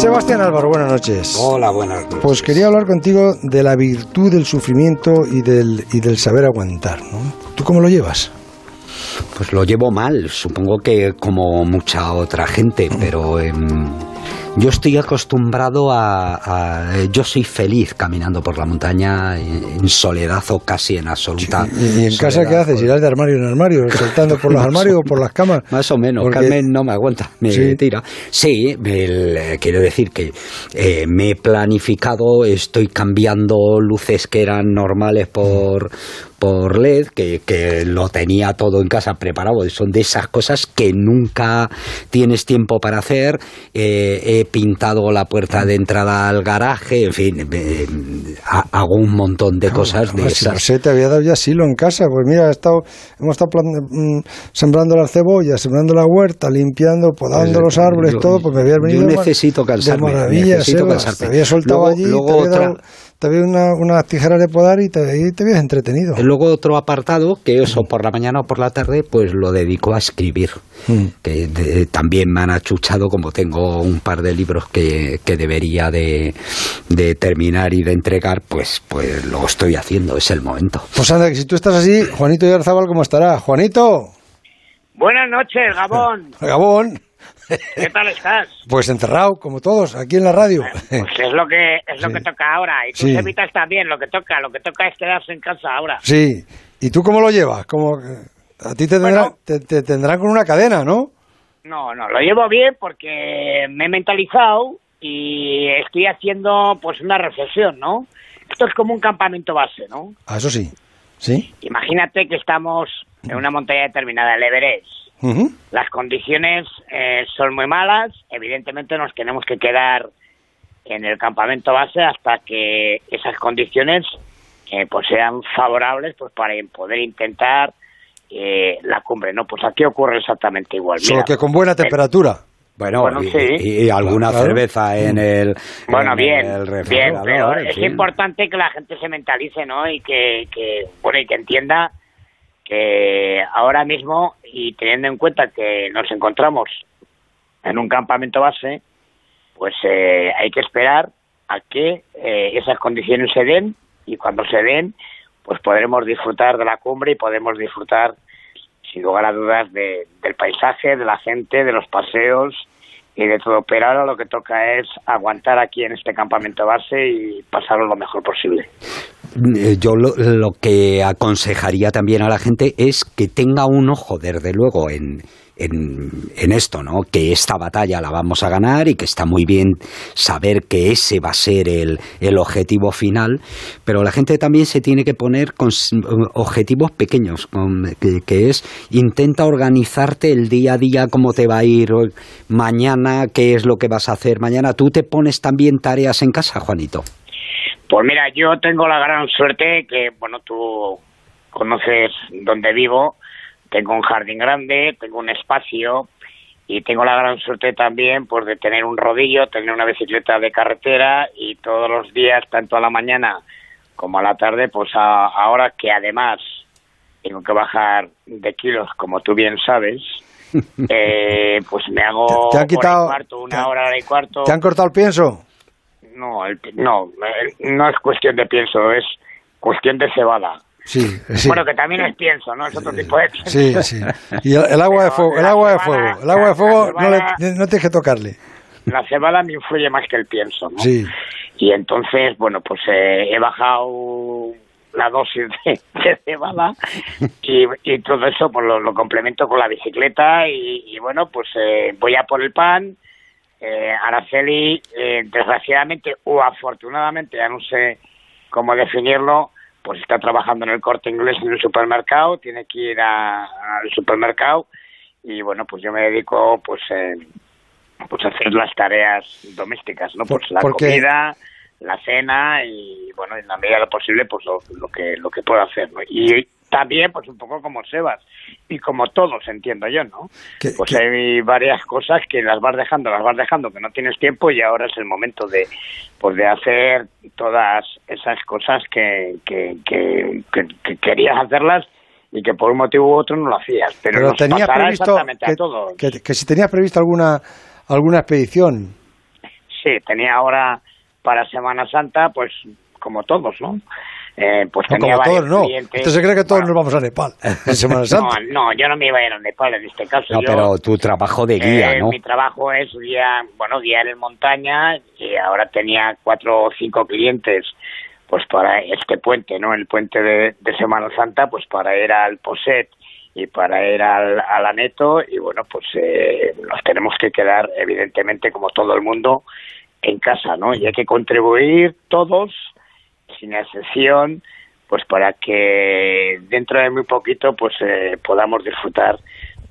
Sebastián Álvaro, buenas noches. Hola, buenas noches. Pues quería hablar contigo de la virtud del sufrimiento y del, y del saber aguantar. ¿no? ¿Tú cómo lo llevas? Pues lo llevo mal, supongo que como mucha otra gente, pero em, yo estoy acostumbrado a, Yo soy feliz caminando por la montaña en, soledad o casi en absoluta. ¿Y, en casa qué haces? ¿Irás de armario en armario? ¿Saltando por los armarios o por las camas? Más o menos. Carmen no me aguanta, me tira. Sí, quiero decir que eh, me he planificado, estoy cambiando luces que eran normales por, por LED, que, que, lo tenía todo en casa preparado. Son de esas cosas que nunca tienes tiempo para hacer. Eh, he pintado la puerta de entrada al garaje, en fin, hago un montón de cosas de esas. Si te había dado ya asilo en casa, pues mira, he estado, hemos estado mm, sembrando las cebollas, sembrando la huerta, limpiando, podando pues, los árboles, todo, pues me había venido yo necesito cansarme, necesito cansarme. Te había soltado allí, luego te había una, unas tijeras de podar y te, te habías entretenido. Y luego otro apartado, que eso por la mañana o por la tarde, pues lo dedico a escribir. Mm. Que también me han achuchado, como tengo un par de libros que, que debería de, de, terminar y de entregar, pues, pues lo estoy haciendo, es el momento. Pues anda, que si tú estás así, Juanito Yarzabal, ¿cómo estará? Juanito. Buenas noches, Gabón. Gabón. ¿Qué tal estás? Pues encerrado, como todos, aquí en la radio. Pues es lo que es lo que toca ahora. Y tú sí. evitas también lo que toca. Lo que toca es quedarse en casa ahora. Sí. ¿Y tú cómo lo llevas? Como a ti te, te, tendrán con una cadena, ¿no? No, no, lo llevo bien porque me he mentalizado y estoy haciendo pues una reflexión, ¿no? Esto es como un campamento base, ¿no? Ah, eso sí. ¿Sí? Imagínate que estamos en una montaña determinada, el Everest las condiciones eh, son muy malas, evidentemente nos tenemos que quedar en el campamento base hasta que esas condiciones eh, pues sean favorables pues para poder intentar eh, la cumbre, ¿no? Pues aquí ocurre exactamente igual. Solo que con buena temperatura. Bueno, y, alguna cerveza en el. Bueno, bien, bien, pero es importante que la gente se mentalice, ¿no? Y que, que, bueno, y que entienda que ahora mismo, y teniendo en cuenta que nos encontramos en un campamento base, pues eh, hay que esperar a que eh, esas condiciones se den y cuando se den, pues podremos disfrutar de la cumbre y podemos disfrutar, sin lugar a dudas, del paisaje, de la gente, de los paseos y de todo. Pero ahora lo que toca es aguantar aquí en este campamento base y pasarlo lo mejor posible. Eh, yo lo, que aconsejaría también a la gente es que tenga un ojo, desde luego, en, en, esto, ¿no? Que esta batalla la vamos a ganar y que está muy bien saber que ese va a ser el, el objetivo final, pero la gente también se tiene que poner con objetivos pequeños, que, es intenta organizarte el día a día, cómo te va a ir mañana, qué es lo que vas a hacer mañana. ¿Tú te pones también tareas en casa, Juanito? Pues mira, yo tengo la gran suerte que, bueno, tú conoces donde vivo, tengo un jardín grande, tengo un espacio y tengo la gran suerte también pues de tener un rodillo, tener una bicicleta de carretera y todos los días, tanto a la mañana como a la tarde, pues ahora que además tengo que bajar de kilos, como tú bien sabes, eh, pues me hago ¿Te, quitado, una hora y cuarto. ¿Te han cortado el pienso? No, no, no es cuestión de pienso, es cuestión de cebada. Sí, Bueno, que también es pienso, ¿no? Es otro tipo de Sí, sí. Y el, agua de fuego, el agua de fuego, el agua de fuego no, le, no tienes que tocarle. La cebada me influye más que el pienso, ¿no? Sí. Y entonces, bueno, pues eh, he bajado la dosis de, cebada y, y, todo eso pues lo, complemento con la bicicleta y, bueno, pues eh, voy a por el pan, eh, Araceli, eh, desgraciadamente o afortunadamente, ya no sé cómo definirlo, pues está trabajando en el corte inglés en el supermercado, tiene que ir al supermercado y bueno, pues yo me dedico pues, eh, pues a hacer las tareas domésticas, ¿no? Pues la comida, la cena y bueno, en la medida de lo posible pues lo, lo que lo que puedo hacer, ¿no? Y también, pues un poco como Sebas, y como todos, entiendo yo, ¿no? pues hay varias cosas que las vas dejando, las vas dejando, que no tienes tiempo y ahora es el momento de, pues de hacer todas esas cosas que, que, que, querías hacerlas y que por un motivo u otro no lo hacías. Pero, nos previsto que, que si tenías previsto alguna, alguna expedición. sí, tenía ahora para Semana Santa, pues como todos, ¿no? Eh, pues no, como todos, no. Usted se cree que todos nos vamos a Nepal en Semana Santa. No, no, yo no me iba a ir a Nepal en este caso. No, pero tu trabajo de guía, eh, ¿no? Mi trabajo es guía, bueno, guiar en montaña y ahora tenía cuatro o cinco clientes pues para este puente, ¿no? El puente de, Semana Santa, pues para ir al Poset y para ir al, al Aneto y bueno, pues eh, nos tenemos que quedar evidentemente como todo el mundo en casa, ¿no? Y hay que contribuir todos, sin excepción, pues para que dentro de muy poquito pues eh, podamos disfrutar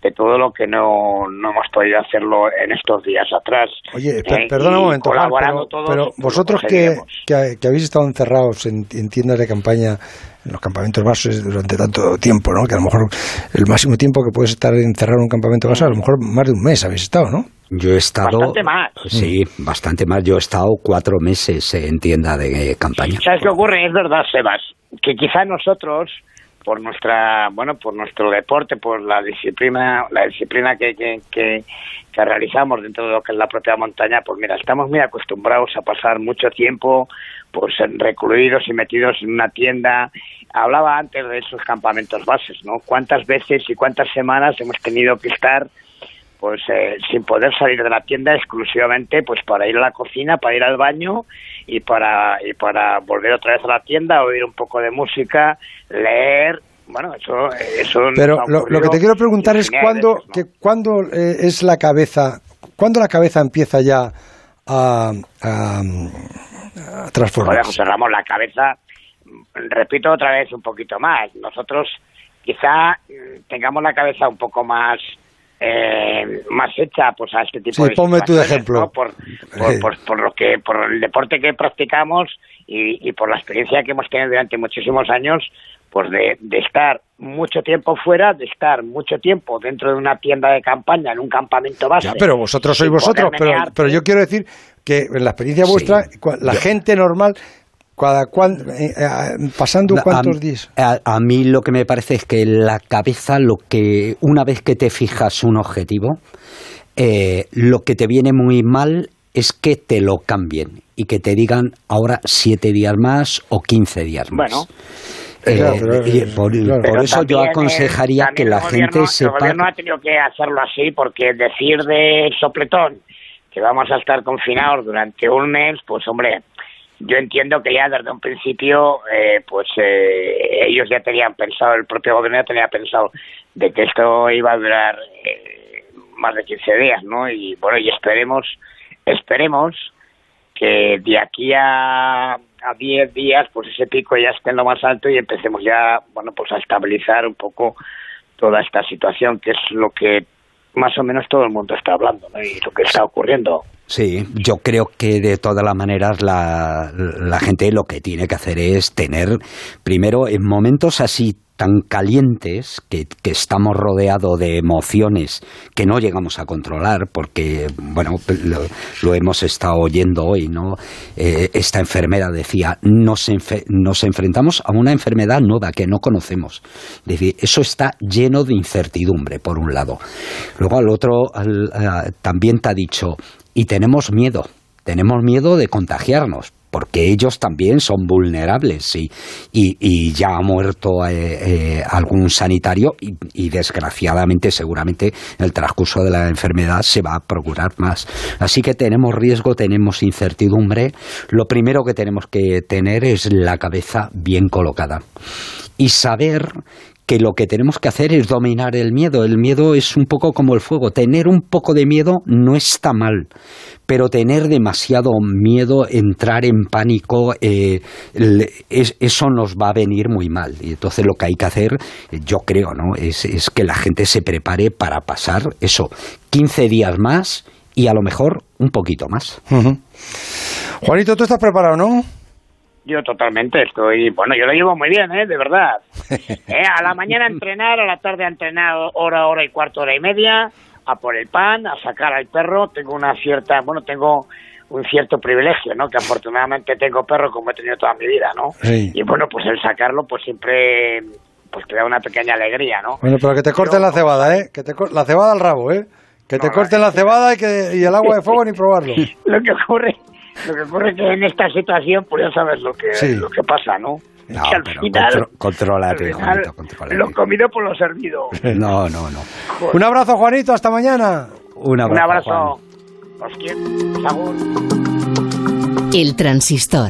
de todo lo que no, no hemos podido hacerlo en estos días atrás. Oye, eh, perdona un momento, pero, vosotros que, que, habéis estado encerrados en, tiendas de campaña, en los campamentos bases durante tanto tiempo, ¿no? que a lo mejor el máximo tiempo que puedes estar encerrado en un campamento base, a lo mejor más de un mes habéis estado, ¿no? Yo he estado... Bastante más. Sí, bastante más. Yo he estado cuatro meses en tienda de campaña. ¿Sabes qué ocurre? Es verdad, Sebas, que quizá nosotros por nuestra bueno por nuestro deporte por la disciplina la disciplina que, que, que, realizamos dentro de lo que es la propia montaña pues mira estamos muy acostumbrados a pasar mucho tiempo pues recluidos y metidos en una tienda. Hablaba antes de esos campamentos bases no cuántas veces y cuántas semanas hemos tenido que estar pues eh, sin poder salir de la tienda exclusivamente pues para ir a la cocina para ir al baño y para y para volver otra vez a la tienda oír un poco de música leer. Bueno eso eso pero lo, que te quiero preguntar es cuándo que cuándo eh, es la cabeza cuándo la cabeza empieza ya a, a, a transformarse. José Ramón la cabeza repito otra vez un poquito más. Nosotros quizá mm, tengamos la cabeza un poco más eh, más hecha pues a este tipo de ponme tu ejemplo. por, por, lo que por el deporte que practicamos y, por la experiencia que hemos tenido durante muchísimos años pues de, estar mucho tiempo fuera, de estar mucho tiempo dentro de una tienda de campaña, en un campamento base. pero vosotros sois vosotros, pero, pero yo quiero decir que en la experiencia vuestra, la gente normal eh, eh, ¿Pasando cuántos días? A, mí lo que me parece es que la cabeza, lo que una vez que te fijas un objetivo, eh, lo que te viene muy mal es que te lo cambien y que te digan ahora siete días más o quince días más. Bueno. por, eso yo aconsejaría que la gente sepa. El gobierno ha tenido que hacerlo así porque decir de sopletón que vamos a estar confinados durante un mes, pues hombre, yo entiendo que ya desde un principio, eh, pues eh, ellos ya tenían pensado, el propio gobierno ya tenía pensado de que esto iba a durar eh, más de 15 días, ¿no? Y bueno, y esperemos, esperemos que de aquí a, a 10 días, pues ese pico ya esté en lo más alto y empecemos ya, bueno, pues a estabilizar un poco toda esta situación, que es lo que más o menos todo el mundo está hablando, ¿no? Y lo que está ocurriendo. Sí, yo creo que de todas las maneras la, la gente lo que tiene que hacer es tener, primero, en momentos así tan calientes que, que, estamos rodeados de emociones que no llegamos a controlar porque bueno lo, hemos estado oyendo hoy no eh, esta enfermedad decía nos, nos enfrentamos a una enfermedad nueva que no conocemos decir, eso está lleno de incertidumbre por un lado. Luego al otro también te ha dicho y tenemos miedo, tenemos miedo de contagiarnos, porque ellos también son vulnerables y, y, ya ha muerto eh, eh, algún sanitario y, desgraciadamente seguramente en el transcurso de la enfermedad se va a procurar más. Así que tenemos riesgo, tenemos incertidumbre. Lo primero que tenemos que tener es la cabeza bien colocada y saber que lo que tenemos que hacer es dominar el miedo. El miedo es un poco como el fuego. Tener un poco de miedo no está mal, pero tener demasiado miedo, entrar en pánico, eh, eso nos va a venir muy mal. Y entonces lo que hay que hacer, yo creo, ¿no? es, es que la gente se prepare para pasar eso, 15 días más y a lo mejor un poquito más. Juanito, ¿tú estás preparado, no? Yo totalmente estoy, bueno, yo lo llevo muy bien, ¿eh? De verdad. Eh, a la mañana entrenar, a la tarde entrenar hora, hora y cuarto, hora y media, a por el pan, a sacar al perro. Tengo una cierta, bueno, tengo un cierto privilegio, ¿no? Que afortunadamente tengo perro como he tenido toda mi vida, ¿no? Y bueno, pues el sacarlo, pues siempre, pues te da una pequeña alegría, ¿no? Bueno, pero que te corten la cebada, ¿eh? Que te la cebada al rabo, ¿eh? Que te corten la cebada y, que, y el agua de fuego ni probarlo. lo que ocurre, lo que ocurre que en esta situación, pues ya sabes lo que, lo que pasa, ¿no? No, al final, controlate, Lo comido por lo servido. No, no, no. Un abrazo, Juanito, hasta mañana. Un abrazo. Un abrazo. Os quiero. El transistor.